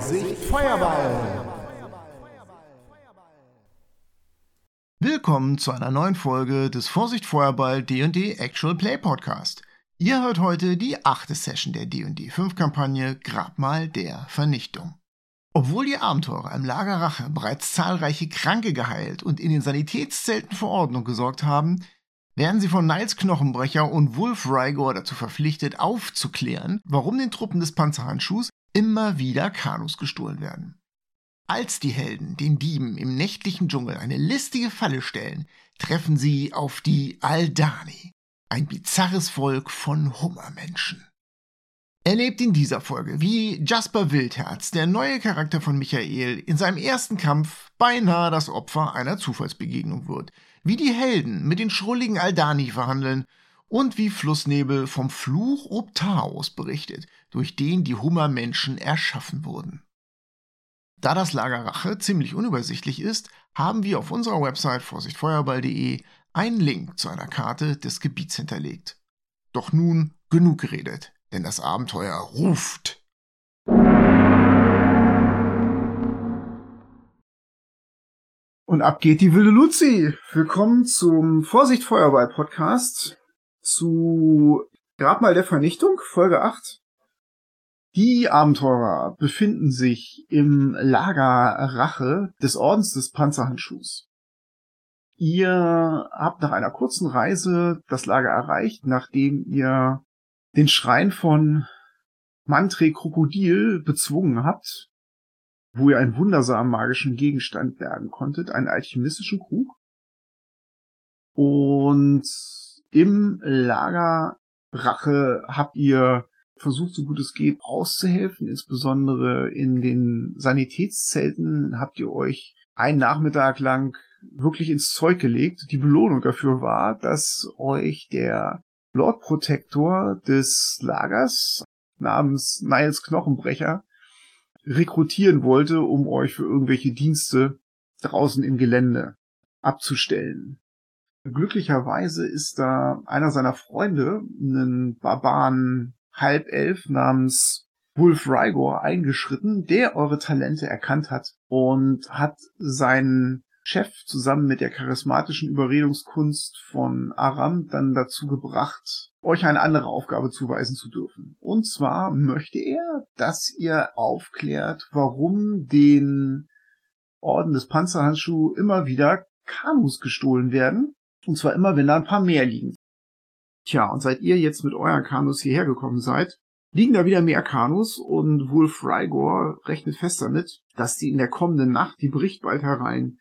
Vorsicht Feuerball! Willkommen zu einer neuen Folge des Vorsicht Feuerball D&D Actual Play Podcast. Ihr hört heute die achte Session der D&D 5 Kampagne Grabmal der Vernichtung. Obwohl die Abenteurer im Lager Rache bereits zahlreiche Kranke geheilt und in den Sanitätszelten für Ordnung gesorgt haben, werden sie von Niles Knochenbrecher und Wolf Rygor dazu verpflichtet, aufzuklären, warum den Truppen des Panzerhandschuhs immer wieder Kanus gestohlen werden. Als die Helden den Dieben im nächtlichen Dschungel eine listige Falle stellen, treffen sie auf die Aldani, ein bizarres Volk von Hummermenschen. Erlebt in dieser Folge, wie Jasper Wildherz, der neue Charakter von Michael, in seinem ersten Kampf beinahe das Opfer einer Zufallsbegegnung wird, wie die Helden mit den schrulligen Aldani verhandeln und wie Flussnebel vom Fluch Optaos berichtet, durch den die Hummermenschen erschaffen wurden. Da das Lager Rache ziemlich unübersichtlich ist, haben wir auf unserer Website vorsichtfeuerball.de einen Link zu einer Karte des Gebiets hinterlegt. Doch nun genug geredet denn das Abenteuer ruft. Und ab geht die wilde Luzi. Willkommen zum Vorsicht Feuerball Podcast zu Grabmal der Vernichtung, Folge 8. Die Abenteurer befinden sich im Lager Rache des Ordens des Panzerhandschuhs. Ihr habt nach einer kurzen Reise das Lager erreicht, nachdem ihr den Schrein von Mantre Krokodil bezwungen habt, wo ihr einen wundersamen magischen Gegenstand bergen konntet, einen alchemistischen Krug. Und im Lager Rache habt ihr versucht, so gut es geht, auszuhelfen. Insbesondere in den Sanitätszelten habt ihr euch einen Nachmittag lang wirklich ins Zeug gelegt. Die Belohnung dafür war, dass euch der Lord Protector des Lagers namens Niles Knochenbrecher rekrutieren wollte, um euch für irgendwelche Dienste draußen im Gelände abzustellen. Glücklicherweise ist da einer seiner Freunde, einen Barbaren Halbelf namens Wolf Rygor eingeschritten, der eure Talente erkannt hat und hat seinen Chef zusammen mit der charismatischen Überredungskunst von Aram dann dazu gebracht, euch eine andere Aufgabe zuweisen zu dürfen. Und zwar möchte er, dass ihr aufklärt, warum den Orden des Panzerhandschuh immer wieder Kanus gestohlen werden. Und zwar immer, wenn da ein paar mehr liegen. Tja, und seit ihr jetzt mit euren Kanus hierher gekommen seid, liegen da wieder mehr Kanus und Wolf Rygor rechnet fest damit, dass die in der kommenden Nacht, die bricht bald herein,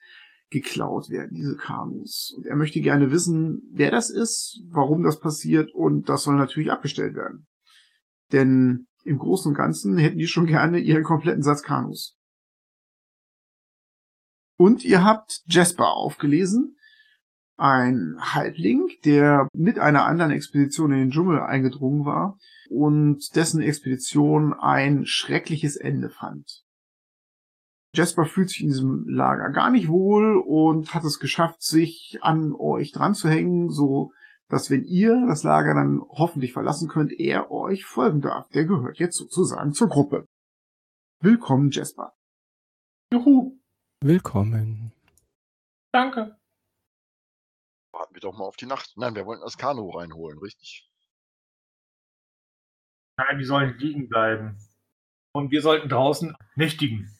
geklaut werden, diese Kanus. Und er möchte gerne wissen, wer das ist, warum das passiert und das soll natürlich abgestellt werden. Denn im Großen und Ganzen hätten die schon gerne ihren kompletten Satz Kanus. Und ihr habt Jasper aufgelesen, ein Halbling, der mit einer anderen Expedition in den Dschungel eingedrungen war und dessen Expedition ein schreckliches Ende fand. Jasper fühlt sich in diesem Lager gar nicht wohl und hat es geschafft, sich an euch dran zu hängen, so dass wenn ihr das Lager dann hoffentlich verlassen könnt, er euch folgen darf. Der gehört jetzt sozusagen zur Gruppe. Willkommen, Jasper. Juhu. Willkommen. Danke. Warten wir doch mal auf die Nacht. Nein, wir wollten das Kanu reinholen, richtig? Nein, die sollen liegen bleiben. Und wir sollten draußen nächtigen.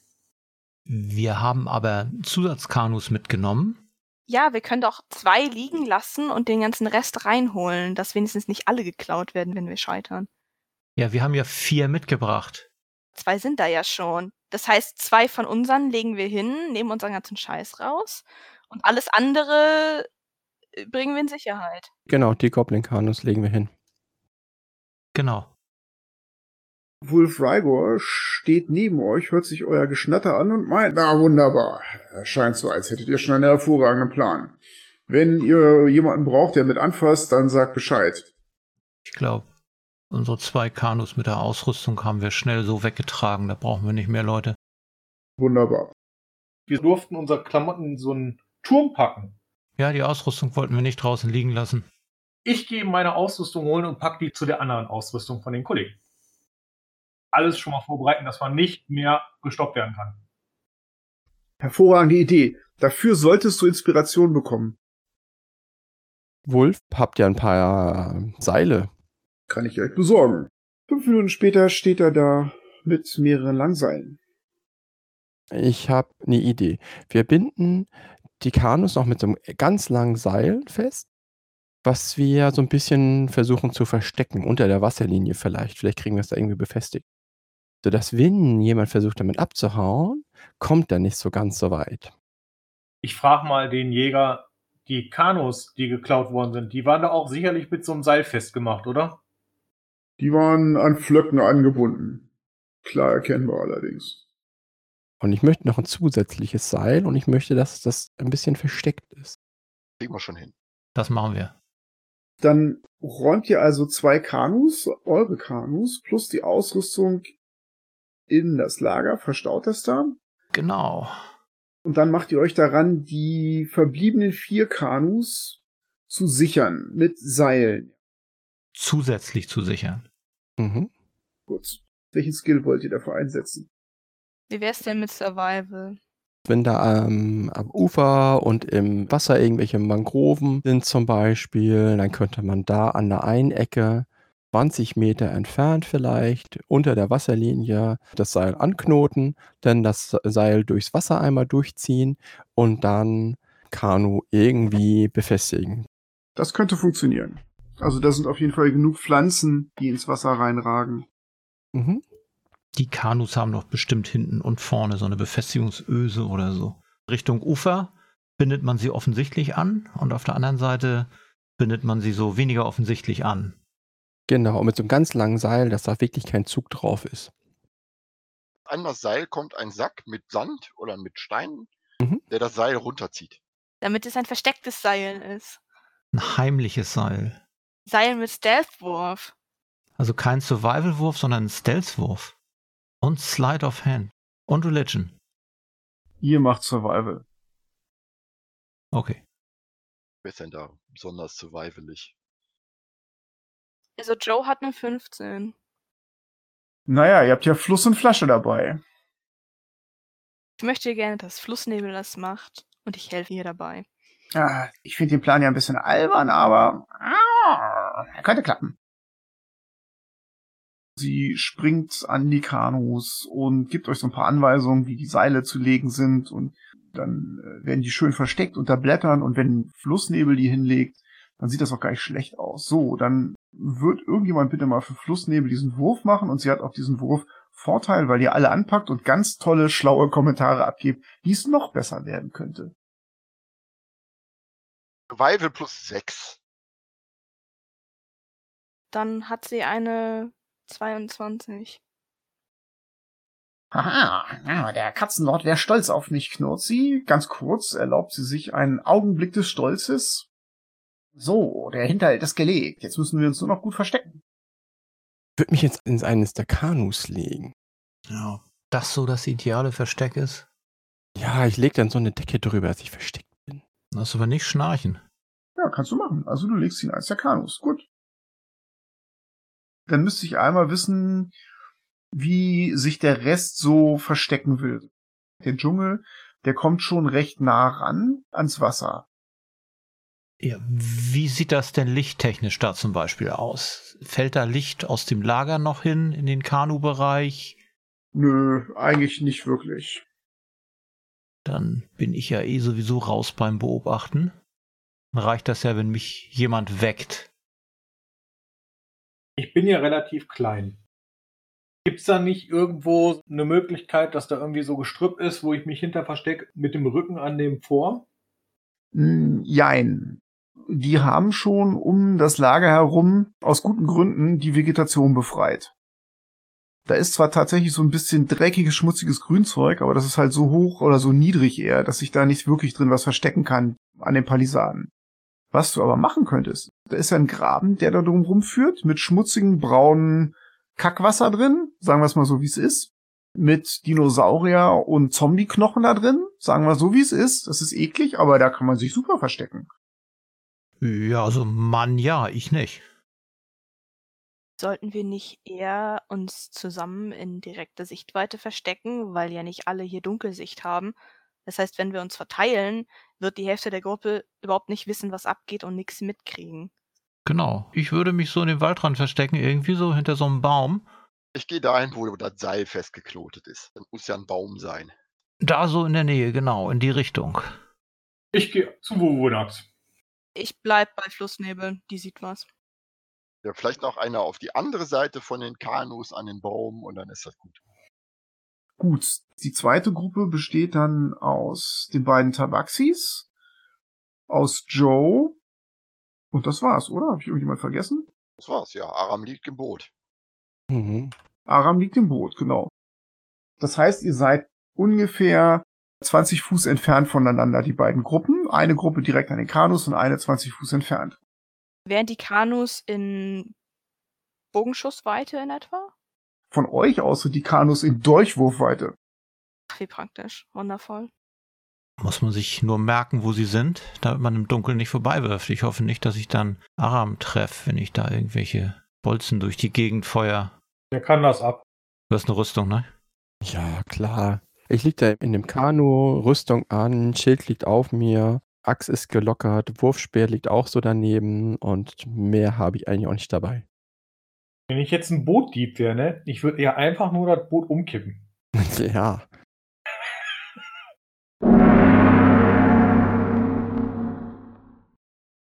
Wir haben aber Zusatzkanus mitgenommen. Ja, wir können doch zwei liegen lassen und den ganzen Rest reinholen, dass wenigstens nicht alle geklaut werden, wenn wir scheitern. Ja, wir haben ja vier mitgebracht. Zwei sind da ja schon. Das heißt, zwei von unseren legen wir hin, nehmen unseren ganzen Scheiß raus und alles andere bringen wir in Sicherheit. Genau, die Goblin-Kanus legen wir hin. Genau. Wolf Rygor steht neben euch, hört sich euer Geschnatter an und meint, na wunderbar. Scheint so, als hättet ihr schon einen hervorragenden Plan. Wenn ihr jemanden braucht, der mit anfasst, dann sagt Bescheid. Ich glaube, unsere zwei Kanus mit der Ausrüstung haben wir schnell so weggetragen, da brauchen wir nicht mehr Leute. Wunderbar. Wir durften unsere Klamotten in so einen Turm packen. Ja, die Ausrüstung wollten wir nicht draußen liegen lassen. Ich gehe meine Ausrüstung holen und pack die zu der anderen Ausrüstung von den Kollegen. alles schon mal vorbereiten, dass man nicht mehr gestoppt werden kann. Hervorragende Idee. Dafür solltest du Inspiration bekommen. Wolf, habt ihr ein paar Seile? Kann ich euch besorgen. Fünf Minuten später steht er da mit mehreren Langseilen. Ich habe eine Idee. Wir binden die Kanus noch mit so einem ganz langen Seil fest, was wir so ein bisschen versuchen zu verstecken, unter der Wasserlinie vielleicht. Vielleicht kriegen wir es da irgendwie befestigt. Sodass, wenn jemand versucht, damit abzuhauen, kommt er nicht so ganz so weit. Ich frage mal den Jäger, die Kanus, die geklaut worden sind, die waren da auch sicherlich mit so einem Seil festgemacht, oder? Die waren an Flöcken angebunden. Klar erkennbar allerdings. Und ich möchte noch ein zusätzliches Seil und ich möchte, dass das ein bisschen versteckt ist. Kriegen wir schon hin. Das machen wir. Dann räumt ihr also zwei Kanus, eure Kanus, plus die Ausrüstung in das Lager, verstaut das da. Genau. Und dann macht ihr euch daran, die verbliebenen vier Kanus zu sichern mit Seilen. Zusätzlich zu sichern. Mhm. Gut. Welchen Skill wollt ihr dafür einsetzen? Wie wär's denn mit Survival? Wenn da ähm, am Ufer und im Wasser irgendwelche Mangroven sind zum Beispiel, dann könnte man da an der einen Ecke 20 Meter entfernt vielleicht unter der Wasserlinie das Seil anknoten, dann das Seil durchs Wasser einmal durchziehen und dann Kanu irgendwie befestigen. Das könnte funktionieren. Also da sind auf jeden Fall genug Pflanzen, die ins Wasser reinragen. Mhm. Die Kanus haben doch bestimmt hinten und vorne so eine Befestigungsöse oder so. Richtung Ufer bindet man sie offensichtlich an und auf der anderen Seite bindet man sie so weniger offensichtlich an. Genau, und mit so einem ganz langen Seil, dass da wirklich kein Zug drauf ist. An das Seil kommt ein Sack mit Sand oder mit Steinen, Mhm. der das Seil runterzieht. Damit es ein verstecktes Seil ist. Ein heimliches Seil. Seil mit Stealth-Wurf. Also kein Survival-Wurf, sondern ein Stealth-Wurf. Und Slide of Hand. Und Religion. Ihr macht Survival. Okay. Wer ist denn da besonders survivalig? Also Joe hat eine 15. Naja, ihr habt ja Fluss und Flasche dabei. Ich möchte gerne, dass Flussnebel das macht. Und ich helfe ihr dabei. Ah, ich finde den Plan ja ein bisschen albern, aber ah, er könnte klappen. Sie springt an die Kanus und gibt euch so ein paar Anweisungen, wie die Seile zu legen sind und dann äh, werden die schön versteckt unter Blättern und wenn Flussnebel die hinlegt, dann sieht das auch gar nicht schlecht aus. So, dann wird irgendjemand bitte mal für Flussnebel diesen Wurf machen und sie hat auf diesen Wurf Vorteil, weil ihr alle anpackt und ganz tolle, schlaue Kommentare abgebt, wie es noch besser werden könnte. Survival plus 6. Dann hat sie eine 22. Haha, ja, der Katzenlord wäre stolz auf mich, knurrt sie. Ganz kurz erlaubt sie sich einen Augenblick des Stolzes. So, der Hinterhalt ist gelegt. Jetzt müssen wir uns nur noch gut verstecken. Ich würde mich jetzt in eines der Kanus legen. Ja. Das so das ideale Versteck ist? Ja, ich lege dann so eine Decke drüber, dass ich versteckt bin. Das ist aber nicht schnarchen. Ja, kannst du machen. Also du legst ihn als der Kanus. Gut. Dann müsste ich einmal wissen, wie sich der Rest so verstecken will. Der Dschungel, der kommt schon recht nah ran ans Wasser. Ja, wie sieht das denn lichttechnisch da zum Beispiel aus? Fällt da Licht aus dem Lager noch hin in den Kanubereich? Nö, eigentlich nicht wirklich. Dann bin ich ja eh sowieso raus beim Beobachten. Dann reicht das ja, wenn mich jemand weckt. Ich bin ja relativ klein. Gibt's da nicht irgendwo eine Möglichkeit, dass da irgendwie so Gestrüpp ist, wo ich mich hinter verstecke, mit dem Rücken an dem Vor? Hm, Jein. Die haben schon um das Lager herum aus guten Gründen die Vegetation befreit. Da ist zwar tatsächlich so ein bisschen dreckiges, schmutziges Grünzeug, aber das ist halt so hoch oder so niedrig eher, dass sich da nicht wirklich drin was verstecken kann an den Palisaden. Was du aber machen könntest, da ist ja ein Graben, der da drum rumführt, mit schmutzigem braunen Kackwasser drin, sagen wir es mal so, wie es ist, mit Dinosaurier und Zombie-Knochen da drin, sagen wir so, wie es ist. Das ist eklig, aber da kann man sich super verstecken. Ja, also Mann, ja, ich nicht. Sollten wir nicht eher uns zusammen in direkter Sichtweite verstecken, weil ja nicht alle hier Dunkelsicht haben? Das heißt, wenn wir uns verteilen, wird die Hälfte der Gruppe überhaupt nicht wissen, was abgeht und nichts mitkriegen. Genau. Ich würde mich so in den Waldrand verstecken, irgendwie so hinter so einem Baum. Ich gehe dahin, wo das Seil festgeknotet ist. Das muss ja ein Baum sein. Da so in der Nähe, genau, in die Richtung. Ich gehe zu Wowonax. Ich bleib bei Flussnebel, die sieht was. Ja, vielleicht noch einer auf die andere Seite von den Kanus an den Baum und dann ist das gut. Gut, die zweite Gruppe besteht dann aus den beiden Tabaxis, aus Joe und das war's, oder? Habe ich irgendjemand vergessen? Das war's, ja. Aram liegt im Boot. Mhm. Aram liegt im Boot, genau. Das heißt, ihr seid ungefähr 20 Fuß entfernt voneinander, die beiden Gruppen. Eine Gruppe direkt an den Kanus und eine 20 Fuß entfernt. Wären die Kanus in Bogenschussweite in etwa? Von euch aus sind die Kanus in Durchwurfweite. Ach, wie praktisch. Wundervoll. Muss man sich nur merken, wo sie sind, damit man im Dunkeln nicht vorbeiwirft. Ich hoffe nicht, dass ich dann Aram treffe, wenn ich da irgendwelche Bolzen durch die Gegend feuer. Der kann das ab. Du hast eine Rüstung, ne? Ja, klar. Ich lieg da in dem Kanu, Rüstung an, Schild liegt auf mir, Axt ist gelockert, Wurfspeer liegt auch so daneben und mehr habe ich eigentlich auch nicht dabei. Wenn ich jetzt ein Bootdieb wäre, ne? Ich würde eher einfach nur das Boot umkippen. ja.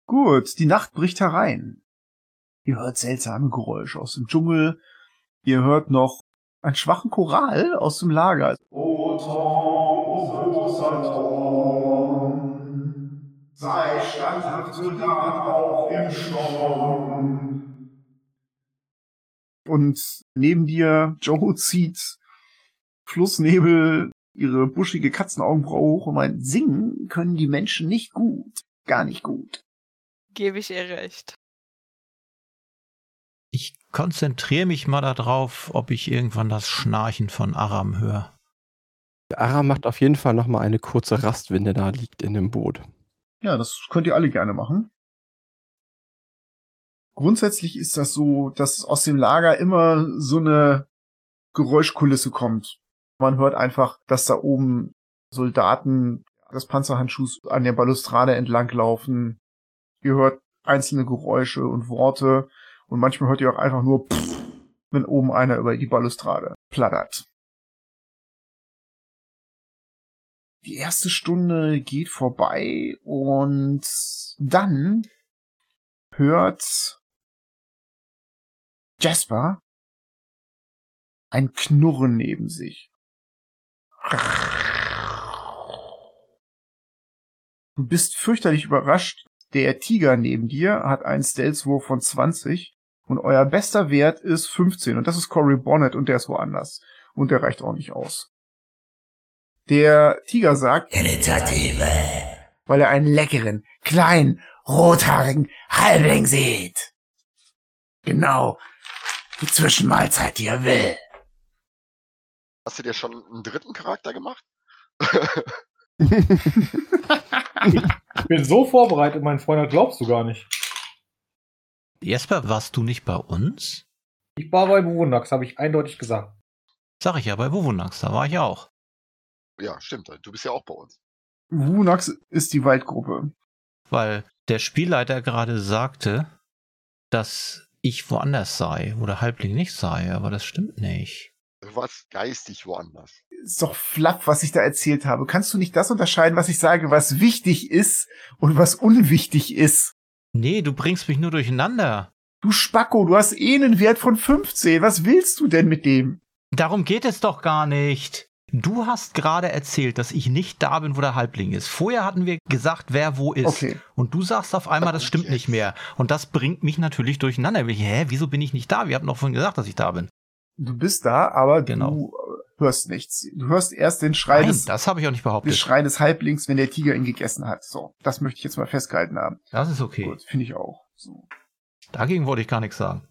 Gut, die Nacht bricht herein. Ihr hört seltsame Geräusche aus dem Dschungel. Ihr hört noch einen schwachen Choral aus dem Lager. O Tom, o großer Tom, sei standhaft Soldat auch im Sturm. Und neben dir, Joe zieht Flussnebel ihre buschige Katzenaugenbraue hoch und meint, singen können die Menschen nicht gut. Gar nicht gut. Gebe ich ihr recht. Ich konzentriere mich mal darauf, ob ich irgendwann das Schnarchen von Aram höre. Der Aram macht auf jeden Fall nochmal eine kurze Rast, wenn der da liegt in dem Boot. Ja, das könnt ihr alle gerne machen. Grundsätzlich ist das so, dass aus dem Lager immer so eine Geräuschkulisse kommt. Man hört einfach, dass da oben Soldaten des Panzerhandschuhs an der Balustrade entlanglaufen. Ihr hört einzelne Geräusche und Worte und manchmal hört ihr auch einfach nur, wenn oben einer über die Balustrade plattert. Die erste Stunde geht vorbei und dann hört Jasper ein Knurren neben sich. Du bist fürchterlich überrascht. Der Tiger neben dir hat einen Stealth-Wurf von 20 und euer bester Wert ist 15 und das ist Cory Bonnet und der ist woanders. Und der reicht auch nicht aus. Der Tiger sagt, Initiative. weil er einen leckeren, kleinen, rothaarigen Halbling sieht. Genau. Die Zwischenmahlzeit, die er will. Hast du dir schon einen dritten Charakter gemacht? Ich bin so vorbereitet, mein Freund, das glaubst du gar nicht. Jesper, warst du nicht bei uns? Ich war bei Wowonax, habe ich eindeutig gesagt. Sag ich ja, bei Wowonax, da war ich auch. ja, stimmt. Du bist ja auch bei uns. Wunax ist die Waldgruppe. Weil der Spielleiter gerade sagte, dass ich woanders sei oder Halbling nicht sei, aber das stimmt nicht. Du warst geistig woanders. Ist doch flapp, was ich da erzählt habe. Kannst du nicht das unterscheiden, was ich sage, was wichtig ist und was unwichtig ist? Nee, du bringst mich nur durcheinander. Du Spacko, du hast eh einen Wert von 15. Was willst du denn mit dem? Darum geht es doch gar nicht. Du hast gerade erzählt, dass ich nicht da bin, wo der Halbling ist. Vorher hatten wir gesagt, wer wo ist. Okay. Und du sagst auf einmal, das stimmt nicht mehr. Und das bringt mich natürlich durcheinander. Ich, hä, wieso bin ich nicht da? Wir hatten doch vorhin gesagt, dass ich da bin. Du bist da, aber Genau. du hörst nichts. Du hörst erst den Schrei Nein, des, das habe ich auch nicht den behauptet. Schrei des Halblings, wenn der Tiger ihn gegessen hat. So, das möchte ich jetzt mal festgehalten haben. Das ist okay. Gut, finde ich auch. So. Dagegen wollte ich gar nichts sagen.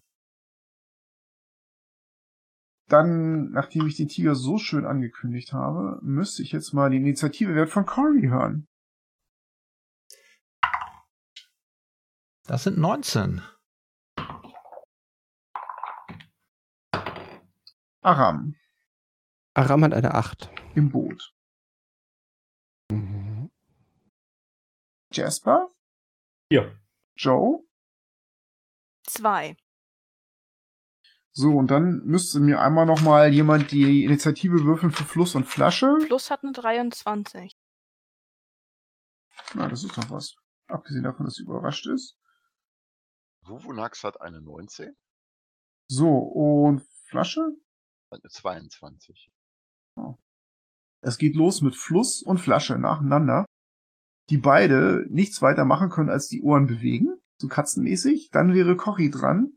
Dann, nachdem ich den Tiger so schön angekündigt habe, müsste ich jetzt mal den Initiativewert von Cory hören. Das sind 19. Aram Aram hat eine 8. im Boot. Mhm. Jasper, Hier. Joe. Zwei. So, und dann müsste mir einmal noch mal jemand die Initiative würfeln für Fluss und Flasche. Plus hat eine 23. Na, das ist doch was. Abgesehen davon, dass sie überrascht ist. Wuvunax hat eine 19, So, und Flasche? eine 22. Es geht los mit Fluss und Flasche nacheinander, die beide nichts weiter machen können, als die Ohren bewegen, so katzenmäßig. Dann wäre Cory dran,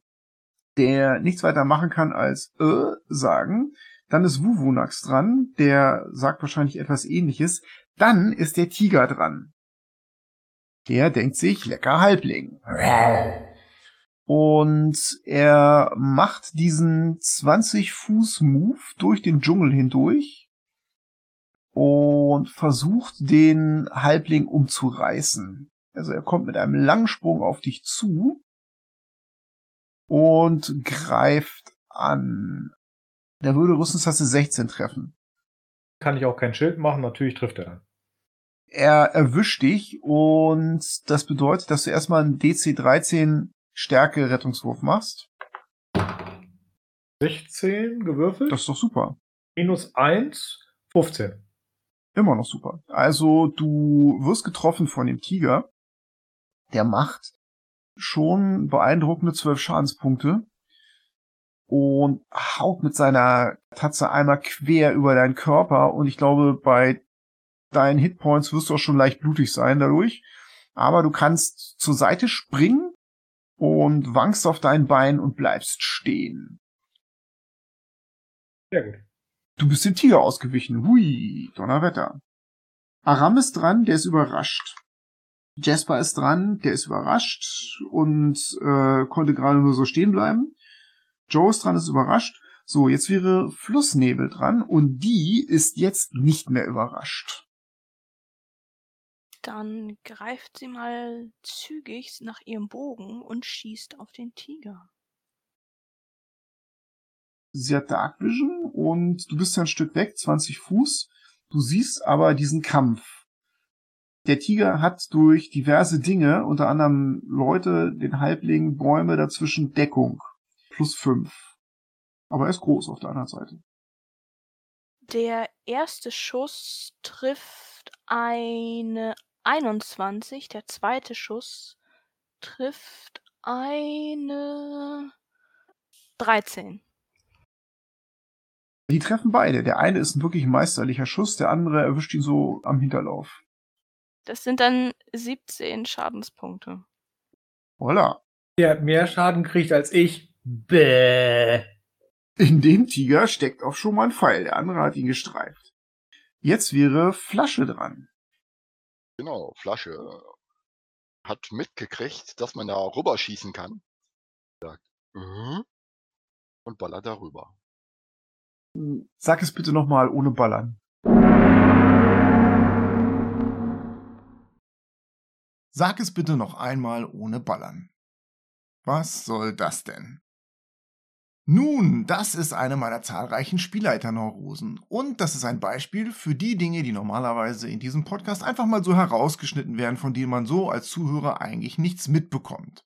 der nichts weiter machen kann, als äh sagen. Dann ist Wuvunax dran, der sagt wahrscheinlich etwas ähnliches. Dann ist der Tiger dran. Der denkt sich, lecker Halbling. Und er macht diesen 20-Fuß-Move durch den Dschungel hindurch und versucht, den Halbling umzureißen. Also er kommt mit einem langen Sprung auf dich zu und greift an. Der würde Rüstungstaste 16 treffen. Kann ich auch kein Schild machen, natürlich trifft er dann. Er erwischt dich und das bedeutet, dass du erstmal einen DC 13 Stärke Rettungswurf machst. 16 gewürfelt. Das ist doch super. minus 1, 15. Immer noch super. Also du wirst getroffen von dem Tiger. Der macht schon beeindruckende zwölf Schadenspunkte und haut mit seiner Tatze einmal quer über deinen Körper und ich glaube, bei deinen Hitpoints wirst du auch schon leicht blutig sein dadurch. Aber du kannst zur Seite springen und wankst auf dein Bein und bleibst stehen. Sehr gut. Du bist dem Tiger ausgewichen. Hui, Donnerwetter. Aram ist dran, der ist überrascht. Jasper ist dran, der ist überrascht und äh, konnte gerade nur so stehen bleiben. Joe ist dran, ist überrascht. So, jetzt wäre Flussnebel dran und die ist jetzt nicht mehr überrascht. Dann greift sie mal zügig nach ihrem Bogen und schießt auf den Tiger. Sie hat Dark Vision und du bist ja ein Stück weg, 20 Fuß. Du siehst aber diesen Kampf. Der Tiger hat durch diverse Dinge, unter anderem Leute, den Halbling, Bäume dazwischen Deckung. Plus fünf. Aber er ist groß auf der anderen Seite. Der erste Schuss trifft eine 21, der zweite Schuss trifft eine 13. Die treffen beide. Der eine ist ein wirklich meisterlicher Schuss, der andere erwischt ihn so am Hinterlauf. Das sind dann 17 Schadenspunkte. Voila. Der hat mehr Schaden kriegt als ich. Bäh. In dem Tiger steckt auch schon mal ein Pfeil. Der andere hat ihn gestreift. Jetzt wäre Flasche dran. Genau, Flasche hat mitgekriegt, dass man da rüberschießen kann. Sagt, mhm. und ballert darüber. Sag es bitte nochmal ohne Ballern. Sag es bitte noch einmal ohne Ballern. Was soll das denn? Nun, das ist eine meiner zahlreichen Spielleiterneurosen. Und das ist ein Beispiel für die Dinge, die normalerweise in diesem Podcast einfach mal so herausgeschnitten werden, von denen man so als Zuhörer eigentlich nichts mitbekommt.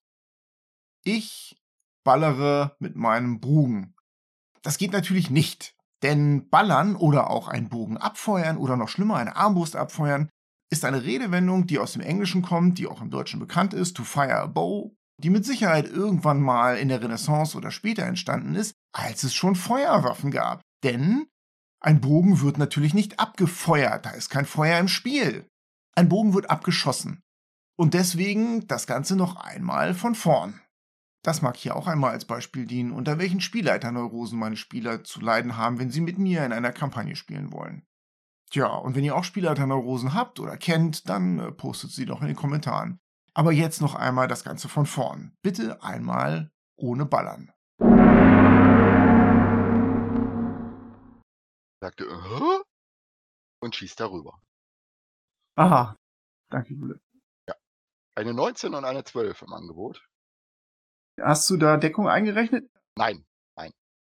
Ich ballere mit meinem Bogen. Das geht natürlich nicht. Denn ballern oder auch einen Bogen abfeuern oder noch schlimmer eine Armbrust abfeuern ist eine Redewendung, die aus dem Englischen kommt, die auch im Deutschen bekannt ist, to fire a bow, die mit Sicherheit irgendwann mal in der Renaissance oder später entstanden ist, als es schon Feuerwaffen gab. Denn ein Bogen wird natürlich nicht abgefeuert, da ist kein Feuer im Spiel. Ein Bogen wird abgeschossen. Und deswegen das Ganze noch einmal von vorn. Das mag hier auch einmal als Beispiel dienen, unter welchen Spielleiterneurosen meine Spieler zu leiden haben, wenn sie mit mir in einer Kampagne spielen wollen. Tja, und wenn ihr auch Spielleiterneurosen habt oder kennt, dann äh, postet sie doch in den Kommentaren. Aber jetzt noch einmal das Ganze von vorn. Bitte einmal ohne Ballern. Sagte, und schießt darüber. Aha. Danke, Jule. Eine 19 und eine 12 im Angebot. Hast du da Deckung eingerechnet? Nein,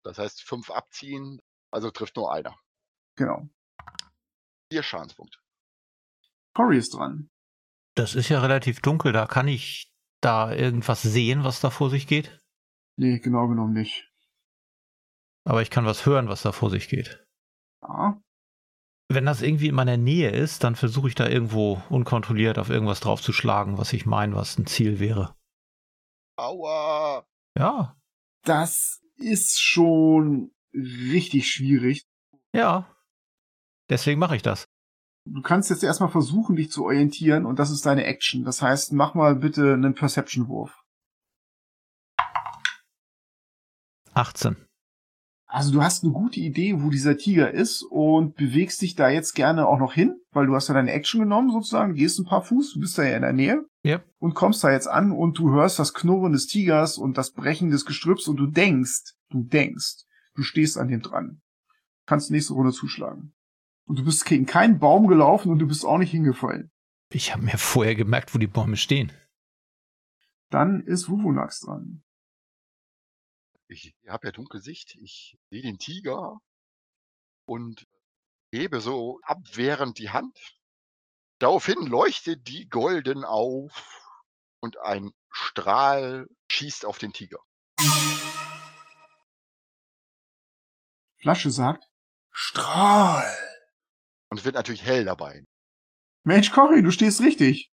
Das heißt, fünf abziehen, also trifft nur einer. Genau. Vier Schadenspunkte. Cory ist dran. Das ist ja relativ dunkel, da kann ich da irgendwas sehen, was da vor sich geht. Nee, genau genommen nicht. Aber ich kann was hören, was da vor sich geht. Ja. Wenn das irgendwie in meiner Nähe ist, dann versuche ich da irgendwo unkontrolliert auf irgendwas draufzuschlagen, was ich meine, was ein Ziel wäre. Aua! Ja, Das ist schon richtig schwierig. ja. Deswegen mache ich das. Du kannst jetzt erstmal versuchen, dich zu orientieren und das ist deine Action. Das heißt, mach mal bitte einen Perception-Wurf. 18. Also du hast eine gute Idee, wo dieser Tiger ist und bewegst dich da jetzt gerne auch noch hin, weil du hast ja deine Action genommen sozusagen, gehst ein paar Fuß, du bist da ja in der Nähe Yep. und kommst da jetzt an und du hörst das Knurren des Tigers und das Brechen des Gestrüpps und du denkst, du denkst, du stehst an dem dran. Kannst nächste Runde zuschlagen. Und du bist gegen keinen Baum gelaufen und du bist auch nicht hingefallen. Ich habe mir vorher gemerkt, wo die Bäume stehen. Dann ist Wuvunax dran. Ich habe ja Dunkelsicht. Ich sehe den Tiger und hebe so abwehrend die Hand. Daraufhin leuchtet die golden auf und ein Strahl schießt auf den Tiger. Flasche sagt, Strahl. Und es wird natürlich hell dabei. Mensch, Cory, du stehst richtig.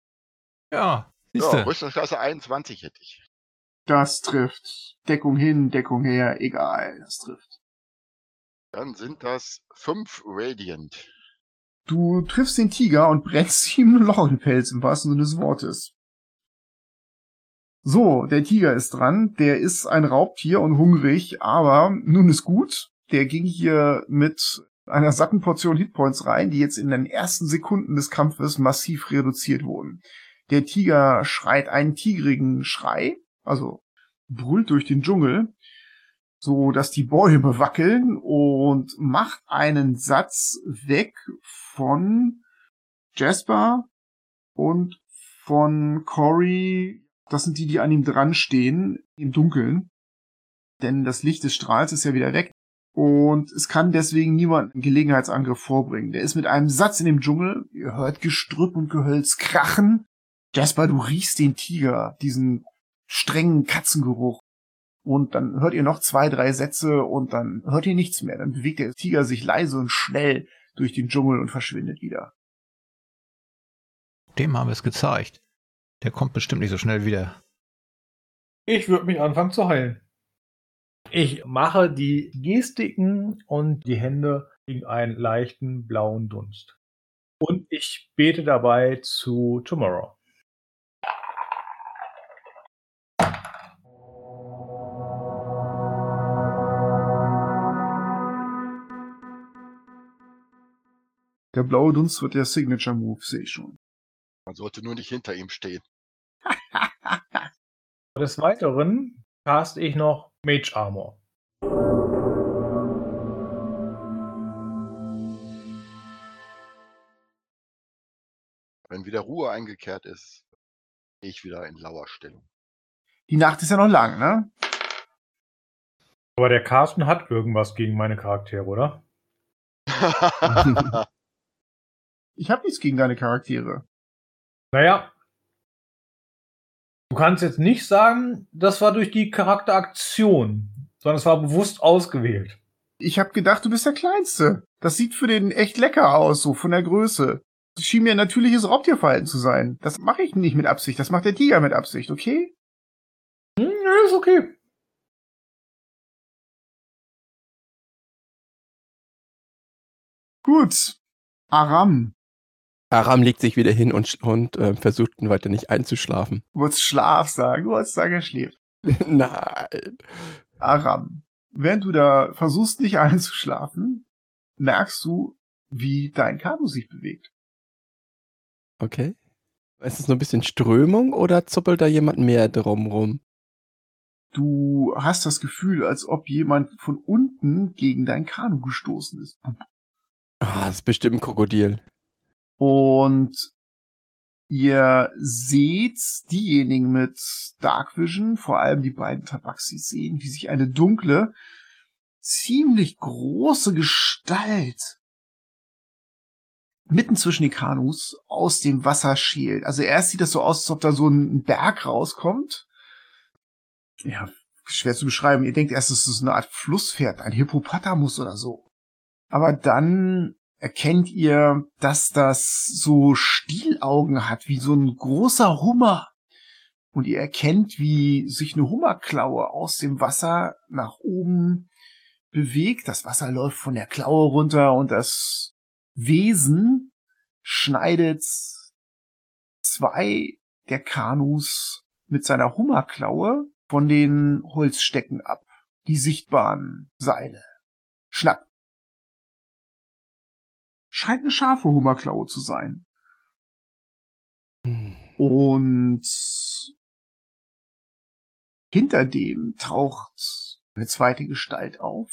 Ja, siehst Ja. Rüstungsklasse 21 hätte ich. Das trifft. Deckung hin, Deckung her, egal, das trifft. Dann sind das fünf Radiant. Du triffst den Tiger und brennst ihm ein Loch in den Pelz im wahrsten Sinne des Wortes. So, der Tiger ist dran. Der ist ein Raubtier und hungrig, aber nun ist gut. Der ging hier mit einer satten Portion Hitpoints rein, die jetzt in den ersten Sekunden des Kampfes massiv reduziert wurden. Der Tiger schreit einen tigrigen Schrei, also brüllt durch den Dschungel, so dass die Bäume wackeln und macht einen Satz weg von Jasper und von Cory. Das sind die, die an ihm dran stehen im Dunkeln. Denn das Licht des Strahls ist ja wieder weg. Und es kann deswegen niemand einen Gelegenheitsangriff vorbringen. Der ist mit einem Satz in dem Dschungel. Ihr hört Gestrüpp und Gehölz krachen. Jasper, du riechst den Tiger, diesen strengen Katzengeruch. Und dann hört ihr noch zwei, drei Sätze und dann hört ihr nichts mehr. Dann bewegt der Tiger sich leise und schnell durch den Dschungel und verschwindet wieder. Dem haben wir es gezeigt. Der kommt bestimmt nicht so schnell wieder. Ich würde mich anfangen zu heilen. Ich mache die Gestiken und die Hände gegen einen leichten blauen Dunst. Und ich bete dabei zu Tomorrow. Der blaue Dunst wird der Signature Move, sehe ich schon. Man sollte nur nicht hinter ihm stehen. Des Weiteren cast ich noch Mage Armor. Wenn wieder Ruhe eingekehrt ist, gehe ich wieder in Lauerstellung. Die Nacht ist ja noch lang, ne? Aber der Carsten hat irgendwas gegen meine Charaktere, oder? Ich habe nichts gegen deine Charaktere. Naja. Du kannst jetzt nicht sagen, das war durch die Charakteraktion, sondern es war bewusst ausgewählt. Ich habe gedacht, du bist der Kleinste. Das sieht für den echt lecker aus, so von der Größe. Das schien mir ein natürliches Raubtierverhalten zu sein. Das mache ich nicht mit Absicht. Das macht der Tiger mit Absicht, okay? Hm, ist okay. Gut. Aram. Aram legt sich wieder hin und, und äh, versucht weiter nicht einzuschlafen. Du wolltest Schlaf sagen. Du wolltest sagen, er schläft. Nein. Aram. Während du da versuchst, nicht einzuschlafen, merkst du, wie dein Kanu sich bewegt. Okay. Ist es nur ein bisschen Strömung oder zuppelt da jemand mehr drumrum? Du hast das Gefühl, als ob jemand von unten gegen dein Kanu gestoßen ist. Ah, das ist bestimmt ein Krokodil. Und ihr seht diejenigen mit Dark Vision, vor allem die beiden Tabaxis sehen, wie sich eine dunkle, ziemlich große Gestalt mitten zwischen den Kanus aus dem Wasser schält. Also erst sieht das so aus, als ob da so ein Berg rauskommt. Ja, schwer zu beschreiben. Ihr denkt erst, es ist eine Art Flusspferd, ein Hippopotamus oder so. Aber dann erkennt ihr, dass das so Stielaugen hat, wie so ein großer Hummer. Und ihr erkennt, wie sich eine Hummerklaue aus dem Wasser nach oben bewegt. Das Wasser läuft von der Klaue runter und das Wesen schneidet zwei der Kanus mit seiner Hummerklaue von den Holzstecken ab. Die sichtbaren Seile. Schnapp. Scheint eine scharfe Hummerklaue zu sein. Und hinter dem taucht eine zweite Gestalt auf.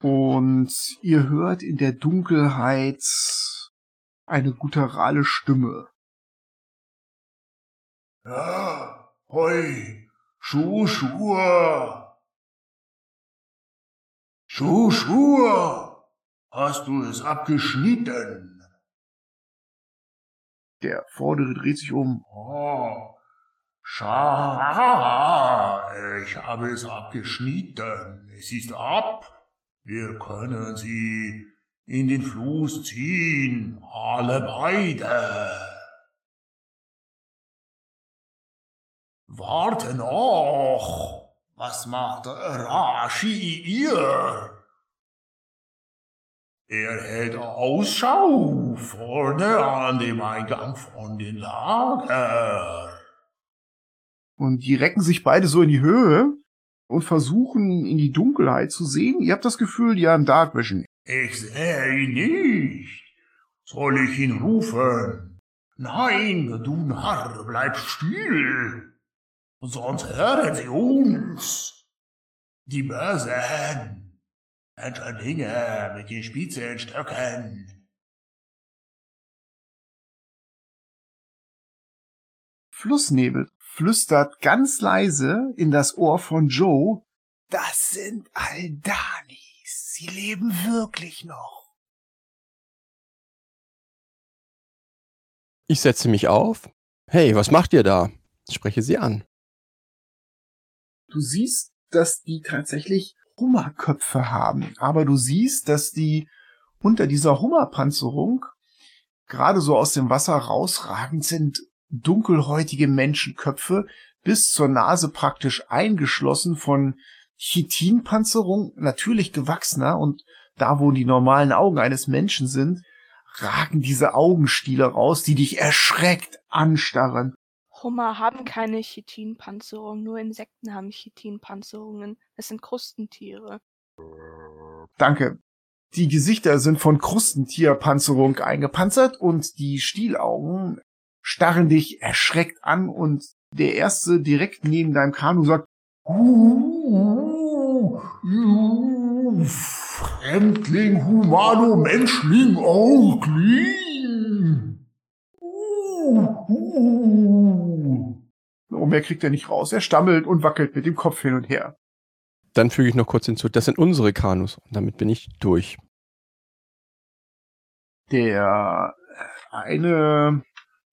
Und ihr hört in der Dunkelheit eine gutturale Stimme. Ja, hoi, Schuh, Schuhe. Schuh, Schuhe. Hast du es abgeschnitten? Der Vordere dreht sich um. Oh, schade, ich habe es abgeschnitten. Es ist ab. Wir können sie in den Fluss ziehen, alle beide. Warte noch. Was macht Rashi ihr? Er hält Ausschau vorne an dem Eingang von den Lager. Und die recken sich beide so in die Höhe und versuchen in die Dunkelheit zu sehen. Ihr habt das Gefühl, die haben Dark Vision. Ich sehe ihn nicht. Soll ich ihn rufen? Nein, du Narr, bleib still. Sonst hören sie uns. Die Bösen. Menschenlinge mit den spitzen Stöcken. Flussnebel flüstert ganz leise in das Ohr von Joe. Das sind Aldanis. Sie leben wirklich noch. Ich setze mich auf. Hey, was macht ihr da? Spreche sie an. Du siehst, dass die tatsächlich Hummerköpfe haben, aber du siehst, dass die unter dieser Hummerpanzerung gerade so aus dem Wasser rausragend sind dunkelhäutige Menschenköpfe bis zur Nase praktisch eingeschlossen von Chitinpanzerung, natürlich gewachsener und da, wo die normalen Augen eines Menschen sind, ragen diese Augenstiele raus, die dich erschreckt anstarren. Hummer haben keine Chitinpanzerung, nur Insekten haben Chitinpanzerungen. Es sind Krustentiere. Danke. Die Gesichter sind von Krustentierpanzerung eingepanzert und die Stielaugen starren dich erschreckt an und der erste direkt neben deinem Kanu sagt, Uh, uh, Fremdling, Humano, Menschling, Augling. Und mehr kriegt er nicht raus. Er stammelt und wackelt mit dem Kopf hin und her. Dann füge ich noch kurz hinzu, das sind unsere Kanus. Und damit bin ich durch. Der eine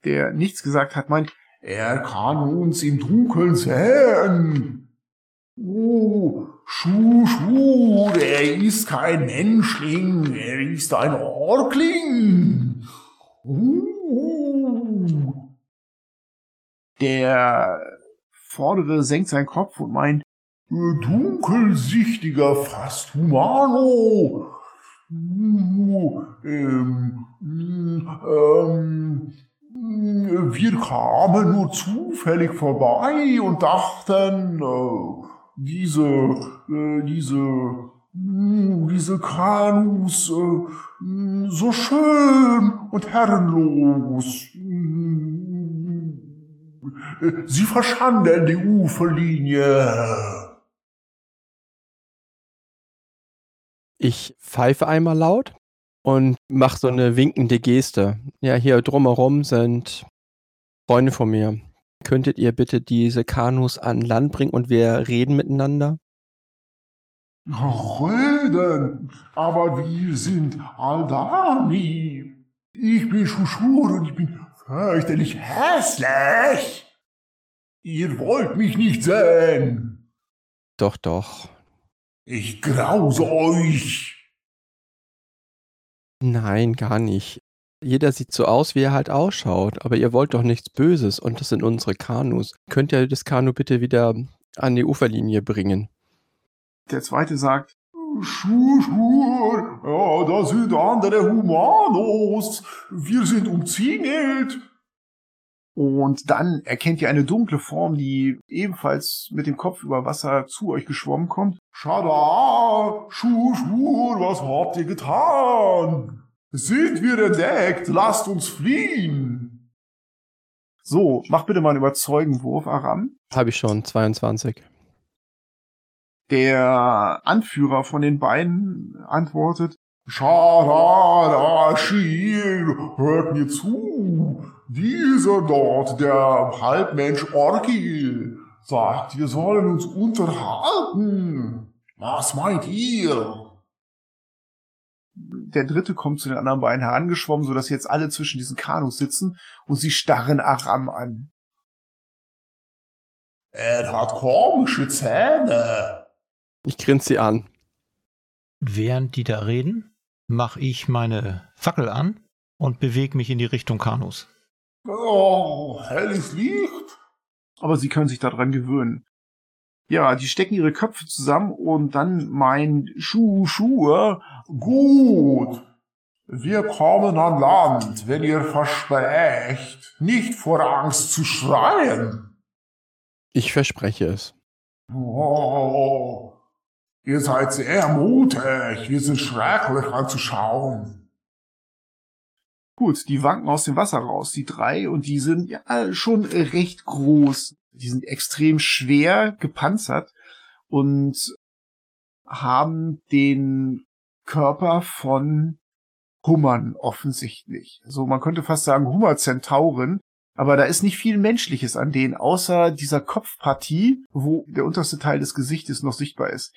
der nichts gesagt hat, meint, Er kann uns im Dunkeln sehen. Oh, Schuh, Schuh, er ist kein Menschling, er ist ein Orkling. Uh. Der vordere senkt seinen Kopf und meint, Dunkelsichtiger, fast humano. Ähm, ähm, wir kamen nur zufällig vorbei und dachten, äh, diese, äh, diese, mh, diese Kanus äh, so schön und herrenlos. Sie verschanden die Uferlinie. Ich pfeife einmal laut und mache so eine winkende Geste. Ja, hier drumherum sind Freunde von mir. Könntet ihr bitte diese Kanus an Land bringen und wir reden miteinander? Reden, aber wir sind Aldani. Ich bin Schuschur und ich bin fürchterlich hässlich. Ihr wollt mich nicht sehen. Doch, doch. Ich grause euch. Nein, gar nicht. Jeder sieht so aus, wie er halt ausschaut, aber ihr wollt doch nichts Böses und das sind unsere Kanus. Könnt ihr das Kanu bitte wieder an die Uferlinie bringen? Der zweite sagt, Schuh, Schuh, ja, da sind andere Humanos. Wir sind umzingelt. Und dann erkennt ihr eine dunkle Form, die ebenfalls mit dem Kopf über Wasser zu euch geschwommen kommt. Schada, Schuh, Schuh, was habt ihr getan? Sind wir entdeckt? Lasst uns fliehen. So, mach bitte mal einen Überzeugenwurf, Aram. Habe ich schon, 22. Der Anführer von den beiden antwortet, Schada, Shir, hört mir zu. Dieser dort, der Halbmensch Orkil, sagt, wir sollen uns unterhalten. Was meint ihr? der dritte kommt zu den anderen beiden herangeschwommen, sodass jetzt alle zwischen diesen Kanus sitzen und sie starren Aram an. Er hat komische Zähne. Ich grinse sie an. Während die da reden, mache ich meine Fackel an und bewege mich in die Richtung Kanus. Oh, helles Licht. Aber sie können sich daran gewöhnen. Ja, die stecken ihre Köpfe zusammen und dann meint Schuh, Schuhe, Gut. Wir kommen an Land, wenn ihr versprecht, nicht vor Angst zu schreien. Ich verspreche es. Oh, ihr seid sehr mutig. Wir sind schrecklich anzuschauen. Gut, die wanken aus dem Wasser raus, die drei, und die sind ja schon recht groß. Die sind extrem schwer gepanzert und haben den Körper von Hummern offensichtlich. Also man könnte fast sagen Hummerzentauren, aber da ist nicht viel Menschliches an denen, außer dieser Kopfpartie, wo der unterste Teil des Gesichtes noch sichtbar ist.